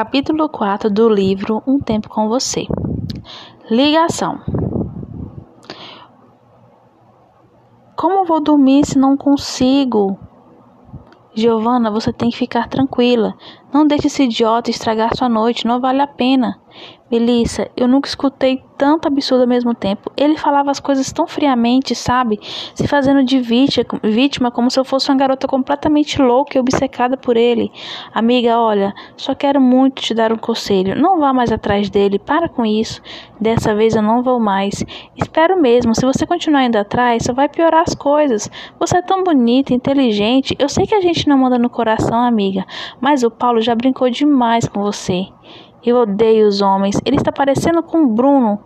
Capítulo 4 do livro Um Tempo com Você. Ligação. Como vou dormir se não consigo? Giovana, você tem que ficar tranquila. Não deixe esse idiota estragar sua noite, não vale a pena. Melissa, eu nunca escutei tanto absurdo ao mesmo tempo. Ele falava as coisas tão friamente, sabe? Se fazendo de vítima, como se eu fosse uma garota completamente louca e obcecada por ele. Amiga, olha, só quero muito te dar um conselho. Não vá mais atrás dele, para com isso. Dessa vez eu não vou mais. Espero mesmo, se você continuar indo atrás, só vai piorar as coisas. Você é tão bonita, inteligente. Eu sei que a gente não manda no coração, amiga, mas o Paulo já brincou demais com você. Eu odeio os homens. Ele está parecendo com o Bruno.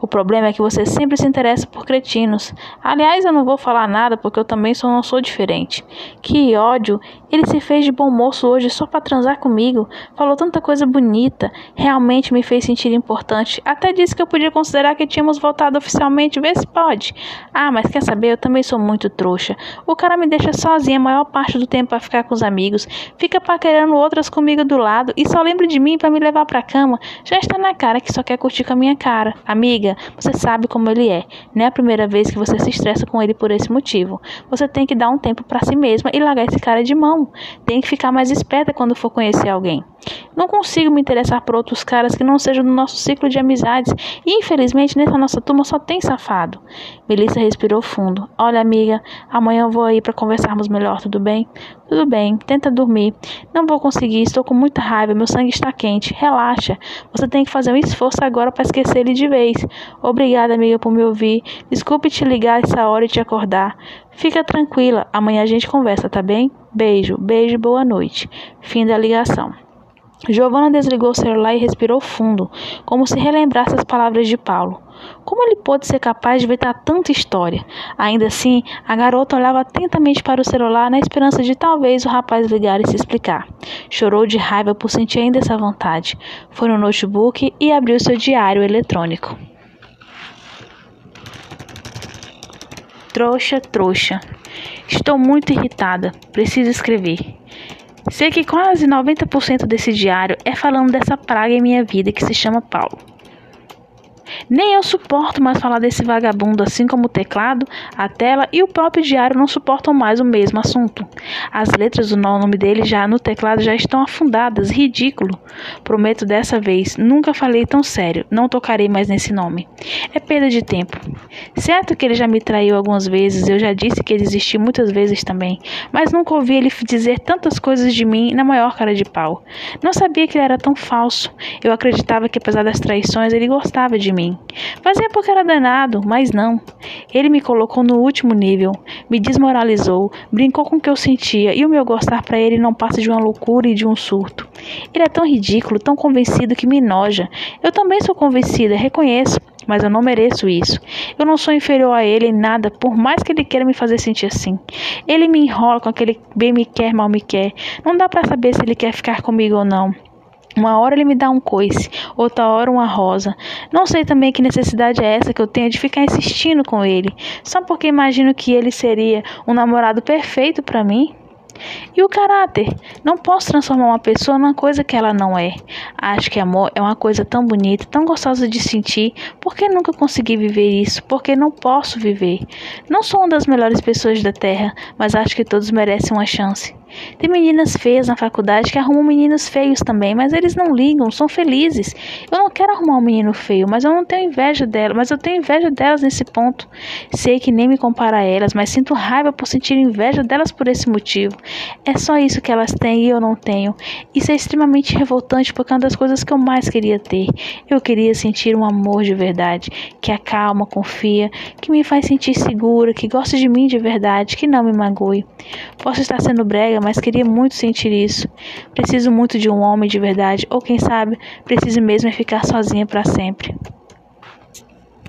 O problema é que você sempre se interessa por cretinos. Aliás, eu não vou falar nada porque eu também só não sou diferente. Que ódio! Ele se fez de bom moço hoje só para transar comigo. Falou tanta coisa bonita. Realmente me fez sentir importante. Até disse que eu podia considerar que tínhamos voltado oficialmente. Vê se pode. Ah, mas quer saber? Eu também sou muito trouxa. O cara me deixa sozinha a maior parte do tempo para ficar com os amigos. Fica paquerando outras comigo do lado e só lembra de mim para me levar para cama. Já está na cara que só quer curtir com a minha cara. Amiga, você sabe como ele é. Não é a primeira vez que você se estressa com ele por esse motivo. Você tem que dar um tempo para si mesma e largar esse cara de mão. Tem que ficar mais esperta quando for conhecer alguém. Não consigo me interessar por outros caras que não sejam do nosso ciclo de amizades. E infelizmente nessa nossa turma só tem safado. Melissa respirou fundo. Olha, amiga, amanhã eu vou aí para conversarmos melhor, tudo bem? Tudo bem, tenta dormir. Não vou conseguir, estou com muita raiva, meu sangue está quente. Relaxa. Você tem que fazer um esforço agora para esquecer ele de vez. Obrigada, amiga, por me ouvir. Desculpe te ligar essa hora e te acordar. Fica tranquila, amanhã a gente conversa, tá bem? Beijo, beijo, boa noite. Fim da ligação. Giovanna desligou o celular e respirou fundo, como se relembrasse as palavras de Paulo. Como ele pôde ser capaz de evitar tanta história? Ainda assim, a garota olhava atentamente para o celular na esperança de talvez o rapaz ligar e se explicar. Chorou de raiva por sentir ainda essa vontade. Foi no notebook e abriu seu diário eletrônico. Trouxa, trouxa. Estou muito irritada. Preciso escrever. Sei que quase 90% desse diário é falando dessa praga em minha vida que se chama Paulo. Nem eu suporto mais falar desse vagabundo, assim como o teclado, a tela e o próprio diário não suportam mais o mesmo assunto. As letras do nome dele já no teclado já estão afundadas, ridículo. Prometo dessa vez, nunca falei tão sério, não tocarei mais nesse nome. É perda de tempo. Certo que ele já me traiu algumas vezes, eu já disse que ele existiu muitas vezes também, mas nunca ouvi ele dizer tantas coisas de mim na maior cara de pau. Não sabia que ele era tão falso. Eu acreditava que apesar das traições ele gostava de mim. Fazia porque era danado, mas não. Ele me colocou no último nível, me desmoralizou, brincou com o que eu sentia e o meu gostar para ele não passa de uma loucura e de um surto. Ele é tão ridículo, tão convencido que me noja. Eu também sou convencida, reconheço, mas eu não mereço isso. Eu não sou inferior a ele em nada, por mais que ele queira me fazer sentir assim. Ele me enrola com aquele bem me quer, mal me quer. Não dá para saber se ele quer ficar comigo ou não. Uma hora ele me dá um coice, outra hora uma rosa. Não sei também que necessidade é essa que eu tenho de ficar insistindo com ele, só porque imagino que ele seria um namorado perfeito para mim. E o caráter? Não posso transformar uma pessoa numa coisa que ela não é. Acho que amor é uma coisa tão bonita, tão gostosa de sentir. Por que nunca consegui viver isso? Porque não posso viver. Não sou uma das melhores pessoas da Terra, mas acho que todos merecem uma chance. Tem meninas feias na faculdade que arrumam meninos feios também, mas eles não ligam, são felizes. Eu não quero arrumar um menino feio, mas eu não tenho inveja delas, mas eu tenho inveja delas nesse ponto. Sei que nem me compara a elas, mas sinto raiva por sentir inveja delas por esse motivo. É só isso que elas têm e eu não tenho. Isso é extremamente revoltante porque é uma das coisas que eu mais queria ter. Eu queria sentir um amor de verdade, que acalma, confia, que me faz sentir segura, que gosta de mim de verdade, que não me magoe. Posso estar sendo brega, mas queria muito sentir isso. Preciso muito de um homem de verdade, ou quem sabe, preciso mesmo é ficar sozinha para sempre.